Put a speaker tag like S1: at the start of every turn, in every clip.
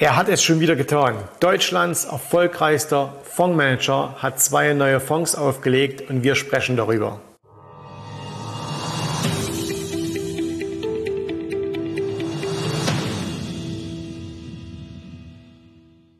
S1: Er hat es schon wieder getan. Deutschlands erfolgreichster Fondsmanager hat zwei neue Fonds aufgelegt und wir sprechen darüber.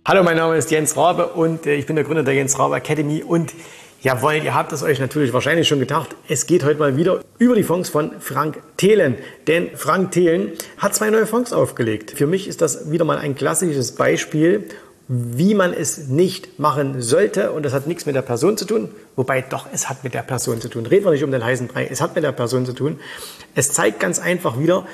S1: Hallo, mein Name ist Jens Rabe und äh, ich bin der Gründer der Jens Rabe Academy und Jawohl, ihr habt es euch natürlich wahrscheinlich schon gedacht. Es geht heute mal wieder über die Fonds von Frank Thelen. Denn Frank Thelen hat zwei neue Fonds aufgelegt. Für mich ist das wieder mal ein klassisches Beispiel, wie man es nicht machen sollte. Und das hat nichts mit der Person zu tun. Wobei doch, es hat mit der Person zu tun. Reden wir nicht um den heißen Brei. Es hat mit der Person zu tun. Es zeigt ganz einfach wieder,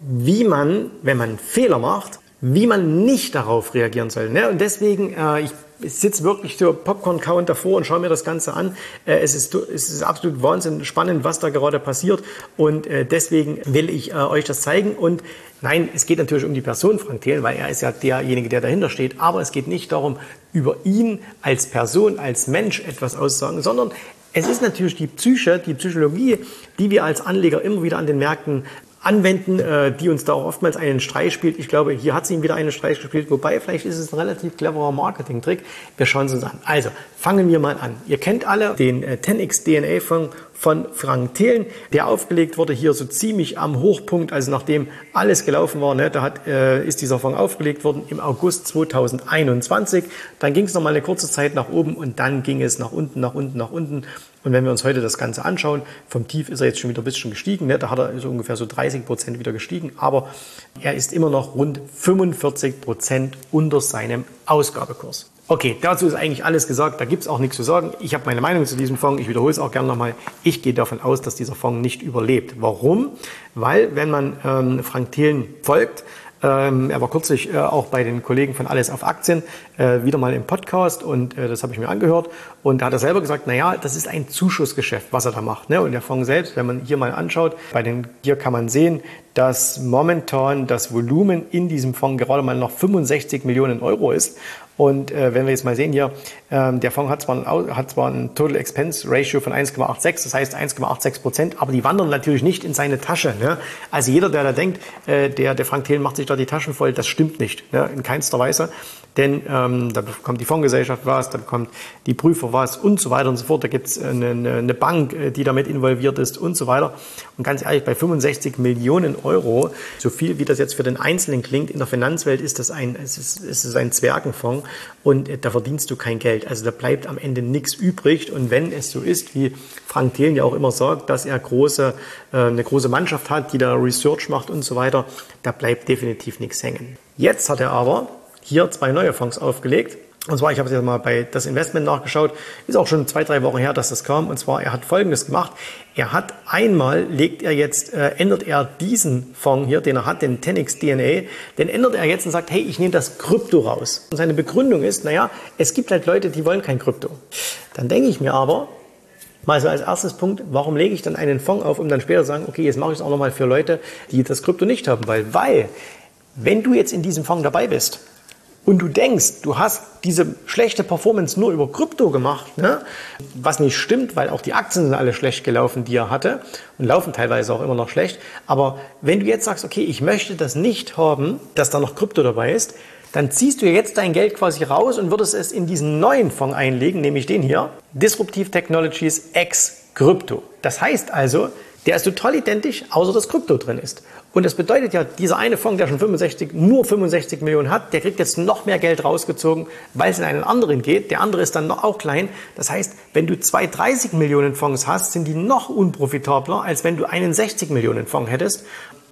S1: wie man, wenn man Fehler macht, wie man nicht darauf reagieren soll. Ne? Und deswegen, äh, ich ich sitze wirklich so Popcorn-Count davor und schaue mir das Ganze an. Äh, es, ist, es ist absolut Wahnsinn spannend, was da gerade passiert. Und äh, deswegen will ich äh, euch das zeigen. Und nein, es geht natürlich um die Person Frank Thelen, weil er ist ja derjenige, der dahinter steht. Aber es geht nicht darum, über ihn als Person, als Mensch etwas auszusagen, sondern es ist natürlich die Psyche, die Psychologie, die wir als Anleger immer wieder an den Märkten anwenden, äh, die uns da auch oftmals einen Streich spielt. Ich glaube, hier hat sie ihm wieder einen Streich gespielt, wobei vielleicht ist es ein relativ cleverer Marketing-Trick. Wir schauen es uns an. Also, fangen wir mal an. Ihr kennt alle den äh, 10x DNA von, von Frank Thelen, der aufgelegt wurde hier so ziemlich am Hochpunkt, also nachdem alles gelaufen war, ne, da hat, äh, ist dieser Fonds aufgelegt worden im August 2021. Dann ging es noch mal eine kurze Zeit nach oben und dann ging es nach unten, nach unten, nach unten. Und wenn wir uns heute das Ganze anschauen, vom Tief ist er jetzt schon wieder ein bisschen gestiegen. Ne? Da hat er so ungefähr so 30 Prozent wieder gestiegen. Aber er ist immer noch rund 45 Prozent unter seinem Ausgabekurs. Okay, dazu ist eigentlich alles gesagt. Da gibt es auch nichts zu sagen. Ich habe meine Meinung zu diesem Fonds. Ich wiederhole es auch gerne nochmal. Ich gehe davon aus, dass dieser Fonds nicht überlebt. Warum? Weil, wenn man ähm, Frank Thelen folgt, ähm, er war kürzlich äh, auch bei den Kollegen von Alles auf Aktien äh, wieder mal im Podcast und äh, das habe ich mir angehört. Und da hat er selber gesagt, na ja, das ist ein Zuschussgeschäft, was er da macht. Ne? Und der Fonds selbst, wenn man hier mal anschaut, bei den, hier kann man sehen, dass momentan das Volumen in diesem Fonds gerade mal noch 65 Millionen Euro ist. Und äh, wenn wir jetzt mal sehen hier, ähm, der Fonds hat zwar, ein, hat zwar ein Total Expense Ratio von 1,86, das heißt 1,86 Prozent, aber die wandern natürlich nicht in seine Tasche. Ne? Also jeder, der da denkt, äh, der, der Frank Thelen macht sich da die Taschen voll, das stimmt nicht, ne? in keinster Weise. Denn ähm, da bekommt die Fondsgesellschaft was, da bekommt die Prüfer was und so weiter und so fort. Da gibt es eine, eine Bank, äh, die damit involviert ist und so weiter. Und ganz ehrlich, bei 65 Millionen Euro, so viel wie das jetzt für den Einzelnen klingt, in der Finanzwelt ist das ein, es ist, es ist ein Zwergenfonds und da verdienst du kein Geld. Also da bleibt am Ende nichts übrig. Und wenn es so ist, wie Frank Thelen ja auch immer sagt, dass er große, äh, eine große Mannschaft hat, die da Research macht und so weiter, da bleibt definitiv nichts hängen. Jetzt hat er aber hier zwei neue Fonds aufgelegt. Und zwar, ich habe jetzt mal bei das Investment nachgeschaut, ist auch schon zwei, drei Wochen her, dass das kam. Und zwar, er hat Folgendes gemacht. Er hat einmal, legt er jetzt, äh, ändert er diesen Fonds hier, den er hat, den 10x DNA, den ändert er jetzt und sagt, hey, ich nehme das Krypto raus. Und seine Begründung ist, naja, es gibt halt Leute, die wollen kein Krypto. Dann denke ich mir aber, mal so als erstes Punkt, warum lege ich dann einen Fonds auf, um dann später zu sagen, okay, jetzt mache ich es auch nochmal für Leute, die das Krypto nicht haben. Weil, weil, wenn du jetzt in diesem Fonds dabei bist, und du denkst, du hast diese schlechte Performance nur über Krypto gemacht, ne? was nicht stimmt, weil auch die Aktien sind alle schlecht gelaufen, die er hatte und laufen teilweise auch immer noch schlecht. Aber wenn du jetzt sagst, okay, ich möchte das nicht haben, dass da noch Krypto dabei ist, dann ziehst du jetzt dein Geld quasi raus und würdest es in diesen neuen Fonds einlegen, nämlich den hier, Disruptive Technologies X Krypto. Das heißt also, der ist total identisch, außer dass Krypto drin ist. Und das bedeutet ja, dieser eine Fonds, der schon 65, nur 65 Millionen hat, der kriegt jetzt noch mehr Geld rausgezogen, weil es in einen anderen geht. Der andere ist dann noch auch klein. Das heißt, wenn du zwei 30 Millionen Fonds hast, sind die noch unprofitabler, als wenn du einen 60 Millionen Fonds hättest.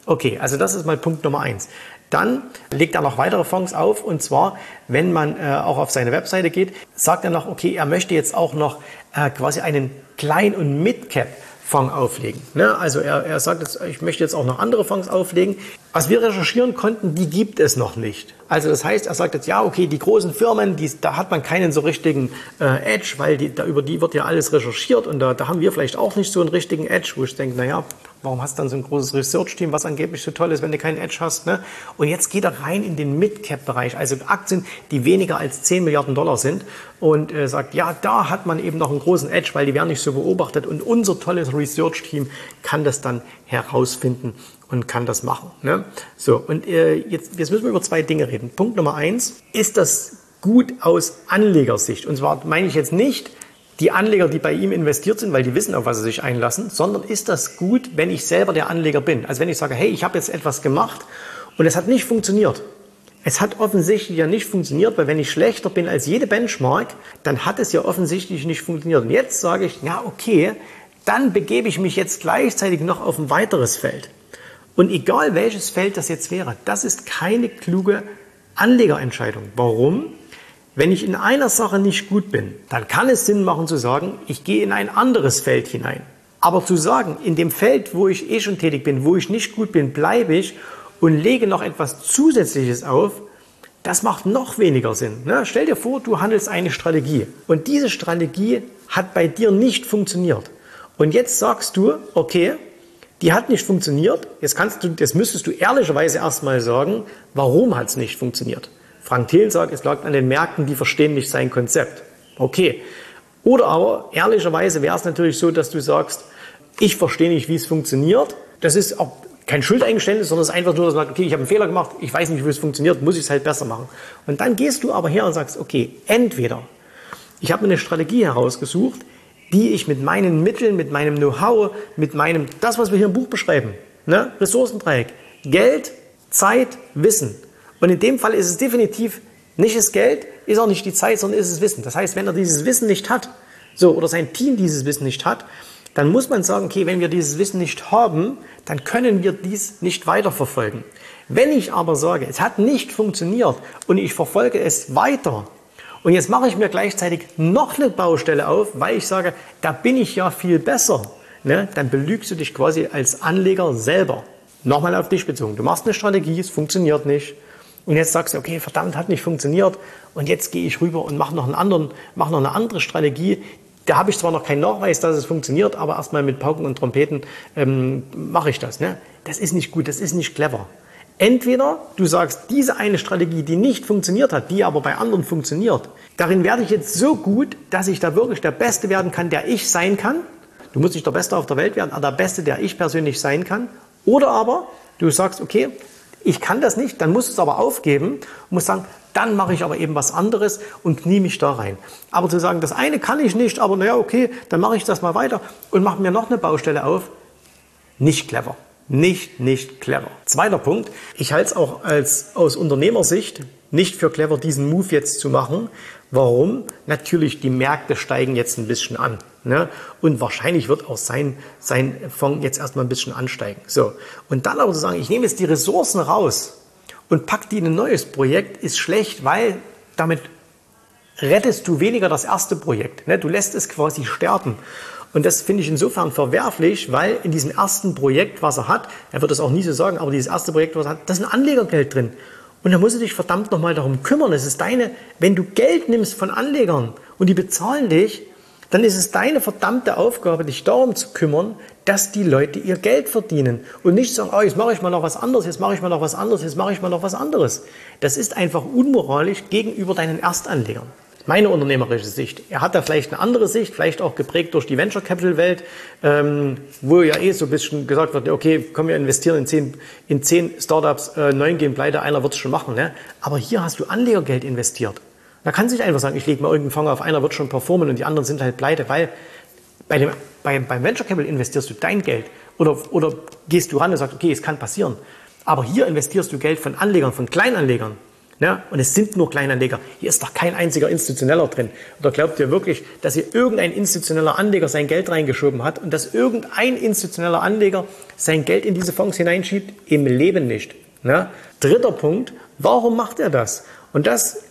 S1: Okay, also das ist mal Punkt Nummer eins. Dann legt er noch weitere Fonds auf und zwar, wenn man äh, auch auf seine Webseite geht, sagt er noch, okay, er möchte jetzt auch noch äh, quasi einen Klein- und Mid-Cap Fonds auflegen. Ne? Also er, er sagt jetzt, ich möchte jetzt auch noch andere Fonds auflegen. Was wir recherchieren konnten, die gibt es noch nicht. Also das heißt, er sagt jetzt, ja, okay, die großen Firmen, die, da hat man keinen so richtigen äh, Edge, weil die, da, über die wird ja alles recherchiert und da, da haben wir vielleicht auch nicht so einen richtigen Edge, wo ich denke, naja, Warum hast du dann so ein großes Research-Team, was angeblich so toll ist, wenn du keinen Edge hast? Ne? Und jetzt geht er rein in den Mid-Cap-Bereich, also Aktien, die weniger als 10 Milliarden Dollar sind und äh, sagt, ja, da hat man eben noch einen großen Edge, weil die werden nicht so beobachtet und unser tolles Research-Team kann das dann herausfinden und kann das machen. Ne? So, und äh, jetzt, jetzt müssen wir über zwei Dinge reden. Punkt Nummer eins, ist das gut aus Anlegersicht? Und zwar meine ich jetzt nicht die Anleger, die bei ihm investiert sind, weil die wissen, auf was sie sich einlassen, sondern ist das gut, wenn ich selber der Anleger bin? Also wenn ich sage, hey, ich habe jetzt etwas gemacht und es hat nicht funktioniert. Es hat offensichtlich ja nicht funktioniert, weil wenn ich schlechter bin als jede Benchmark, dann hat es ja offensichtlich nicht funktioniert. Und jetzt sage ich, ja, okay, dann begebe ich mich jetzt gleichzeitig noch auf ein weiteres Feld. Und egal welches Feld das jetzt wäre, das ist keine kluge Anlegerentscheidung. Warum? Wenn ich in einer Sache nicht gut bin, dann kann es Sinn machen zu sagen, ich gehe in ein anderes Feld hinein. Aber zu sagen, in dem Feld, wo ich eh schon tätig bin, wo ich nicht gut bin, bleibe ich und lege noch etwas Zusätzliches auf, das macht noch weniger Sinn. Ne? Stell dir vor, du handelst eine Strategie und diese Strategie hat bei dir nicht funktioniert. Und jetzt sagst du, okay, die hat nicht funktioniert. Jetzt kannst du, jetzt müsstest du ehrlicherweise erstmal sagen, warum hat es nicht funktioniert? Frank Thiel sagt, es lag an den Märkten, die verstehen nicht sein Konzept. Okay. Oder aber ehrlicherweise wäre es natürlich so, dass du sagst, ich verstehe nicht, wie es funktioniert. Das ist auch kein Schuldeingeständnis, sondern es ist einfach nur, dass man sagt, okay, ich habe einen Fehler gemacht, ich weiß nicht, wie es funktioniert, muss ich es halt besser machen. Und dann gehst du aber her und sagst, okay, entweder ich habe mir eine Strategie herausgesucht, die ich mit meinen Mitteln, mit meinem Know-how, mit meinem, das, was wir hier im Buch beschreiben, ne? Ressourcendreieck, Geld, Zeit, Wissen. Und in dem Fall ist es definitiv nicht das Geld, ist auch nicht die Zeit, sondern ist es Wissen. Das heißt, wenn er dieses Wissen nicht hat, so, oder sein Team dieses Wissen nicht hat, dann muss man sagen, okay, wenn wir dieses Wissen nicht haben, dann können wir dies nicht weiterverfolgen. Wenn ich aber sage, es hat nicht funktioniert und ich verfolge es weiter, und jetzt mache ich mir gleichzeitig noch eine Baustelle auf, weil ich sage, da bin ich ja viel besser. Ne? Dann belügst du dich quasi als Anleger selber. Nochmal auf dich bezogen. Du machst eine Strategie, es funktioniert nicht. Und jetzt sagst du, okay, verdammt, hat nicht funktioniert. Und jetzt gehe ich rüber und mache noch, einen anderen, mache noch eine andere Strategie. Da habe ich zwar noch keinen Nachweis, dass es funktioniert, aber erstmal mit Pauken und Trompeten ähm, mache ich das. Ne? Das ist nicht gut, das ist nicht clever. Entweder du sagst, diese eine Strategie, die nicht funktioniert hat, die aber bei anderen funktioniert, darin werde ich jetzt so gut, dass ich da wirklich der Beste werden kann, der ich sein kann. Du musst nicht der Beste auf der Welt werden, aber der Beste, der ich persönlich sein kann. Oder aber du sagst, okay, ich kann das nicht, dann musst du es aber aufgeben und musst sagen, dann mache ich aber eben was anderes und knie mich da rein. Aber zu sagen, das eine kann ich nicht, aber naja, okay, dann mache ich das mal weiter und mache mir noch eine Baustelle auf, nicht clever. Nicht, nicht clever. Zweiter Punkt. Ich halte es auch als, aus Unternehmersicht nicht für clever, diesen Move jetzt zu machen. Warum? Natürlich, die Märkte steigen jetzt ein bisschen an. Ne? Und wahrscheinlich wird auch sein, sein Fonds jetzt erstmal ein bisschen ansteigen. So. Und dann aber zu sagen, ich nehme jetzt die Ressourcen raus und pack die in ein neues Projekt, ist schlecht, weil damit rettest du weniger das erste Projekt. Ne? Du lässt es quasi sterben. Und das finde ich insofern verwerflich, weil in diesem ersten Projekt, was er hat, er wird das auch nie so sagen, aber dieses erste Projekt, was er hat, da ist ein Anlegergeld drin. Und da musst du dich verdammt nochmal darum kümmern. Es ist deine, wenn du Geld nimmst von Anlegern und die bezahlen dich, dann ist es deine verdammte Aufgabe, dich darum zu kümmern, dass die Leute ihr Geld verdienen und nicht sagen, oh, jetzt mache ich mal noch was anderes, jetzt mache ich mal noch was anderes, jetzt mache ich mal noch was anderes. Das ist einfach unmoralisch gegenüber deinen Erstanlegern meine unternehmerische Sicht. Er hat da vielleicht eine andere Sicht, vielleicht auch geprägt durch die Venture Capital Welt, ähm, wo ja eh so ein bisschen gesagt wird, okay, komm, wir investieren in zehn, in zehn Startups, äh, neun gehen pleite, einer wird es schon machen. Ne? Aber hier hast du Anlegergeld investiert. Da kann sich einfach sagen, ich lege mal irgendeinen Fonds auf, einer wird schon performen und die anderen sind halt pleite, weil bei dem, bei, beim Venture Capital investierst du dein Geld oder, oder gehst du ran und sagst, okay, es kann passieren. Aber hier investierst du Geld von Anlegern, von Kleinanlegern. Ja, und es sind nur Kleinanleger. Hier ist doch kein einziger Institutioneller drin. Oder glaubt ihr wirklich, dass hier irgendein institutioneller Anleger sein Geld reingeschoben hat und dass irgendein institutioneller Anleger sein Geld in diese Fonds hineinschiebt? Im Leben nicht. Ja? Dritter Punkt, warum macht er das? Und das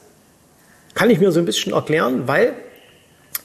S1: kann ich mir so ein bisschen erklären, weil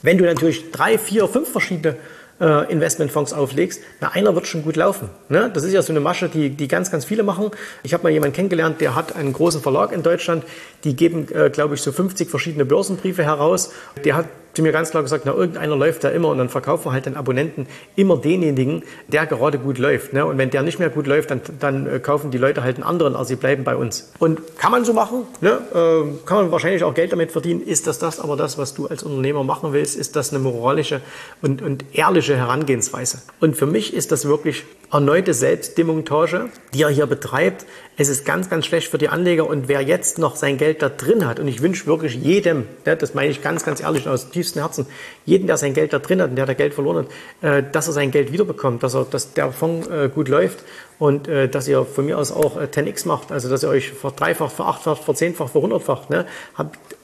S1: wenn du natürlich drei, vier, fünf verschiedene äh, Investmentfonds auflegst, na, einer wird schon gut laufen. Ne? Das ist ja so eine Masche, die, die ganz, ganz viele machen. Ich habe mal jemanden kennengelernt, der hat einen großen Verlag in Deutschland, die geben, äh, glaube ich, so 50 verschiedene Börsenbriefe heraus. Der hat zu mir ganz klar gesagt, na, irgendeiner läuft da immer und dann verkaufen wir halt den Abonnenten immer denjenigen, der gerade gut läuft. Ne? Und wenn der nicht mehr gut läuft, dann, dann äh, kaufen die Leute halt einen anderen, also sie bleiben bei uns. Und kann man so machen, ne? äh, kann man wahrscheinlich auch Geld damit verdienen. Ist das das aber das, was du als Unternehmer machen willst? Ist das eine moralische und, und ehrliche Herangehensweise? Und für mich ist das wirklich erneute Selbstdemontage, die er hier betreibt. Es ist ganz, ganz schlecht für die Anleger und wer jetzt noch sein Geld da drin hat, und ich wünsche wirklich jedem, ne, das meine ich ganz, ganz ehrlich aus tiefstem Herzen, jeden, der sein Geld da drin hat und der da Geld verloren hat, äh, dass er sein Geld wiederbekommt, dass, er, dass der Fonds äh, gut läuft und äh, dass ihr von mir aus auch 10x macht, also dass ihr euch verdreifacht, verachtfacht, verzehnfacht, verhundertfacht. Ne?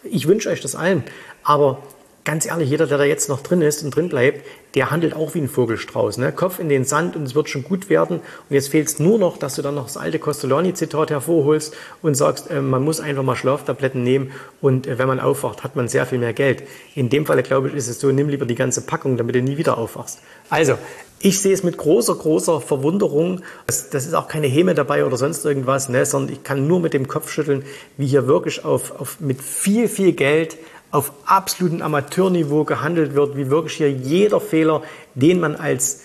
S1: Ich wünsche euch das allen, aber ganz ehrlich, jeder, der da jetzt noch drin ist und drin bleibt, der handelt auch wie ein Vogelstrauß. Ne? Kopf in den Sand und es wird schon gut werden. Und jetzt fehlt es nur noch, dass du dann noch das alte Costolani-Zitat hervorholst und sagst, äh, man muss einfach mal Schlaftabletten nehmen und äh, wenn man aufwacht, hat man sehr viel mehr Geld. In dem Fall, glaube ich, ist es so, nimm lieber die ganze Packung, damit du nie wieder aufwachst. Also, ich sehe es mit großer, großer Verwunderung. Das, das, ist auch keine Häme dabei oder sonst irgendwas, ne, sondern ich kann nur mit dem Kopf schütteln, wie hier wirklich auf, auf mit viel, viel Geld auf absolutem Amateurniveau gehandelt wird, wie wirklich hier jeder Fehler, den man als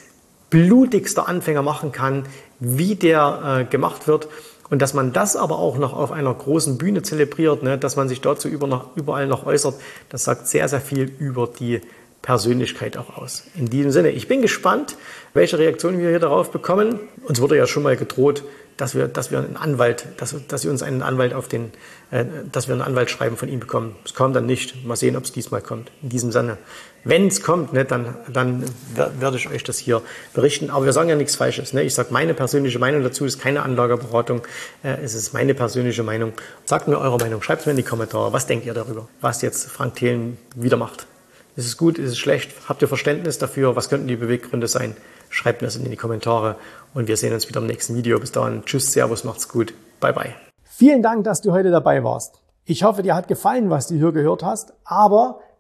S1: blutigster Anfänger machen kann, wie der äh, gemacht wird. Und dass man das aber auch noch auf einer großen Bühne zelebriert, ne, dass man sich dazu über noch, überall noch äußert, das sagt sehr, sehr viel über die Persönlichkeit auch aus. In diesem Sinne, ich bin gespannt, welche Reaktionen wir hier darauf bekommen. Uns wurde ja schon mal gedroht, dass wir, dass wir einen Anwalt, dass, dass wir uns einen Anwalt auf den, äh, dass wir einen Anwalt schreiben von ihm bekommen. Es kam dann nicht. Mal sehen, ob es diesmal kommt. In diesem Sinne. Wenn es kommt, ne, dann, dann werde ich euch das hier berichten. Aber wir sagen ja nichts Falsches. Ne? Ich sage meine persönliche Meinung dazu, ist keine Anlageberatung. Äh, es ist meine persönliche Meinung. Sagt mir eure Meinung. Schreibt es mir in die Kommentare. Was denkt ihr darüber? Was jetzt Frank Thelen wieder macht? Ist es gut? Ist es schlecht? Habt ihr Verständnis dafür? Was könnten die Beweggründe sein? Schreibt mir das in die Kommentare und wir sehen uns wieder im nächsten Video. Bis dahin, tschüss, servus, macht's gut. Bye, bye.
S2: Vielen Dank, dass du heute dabei warst. Ich hoffe, dir hat gefallen, was du hier gehört hast, aber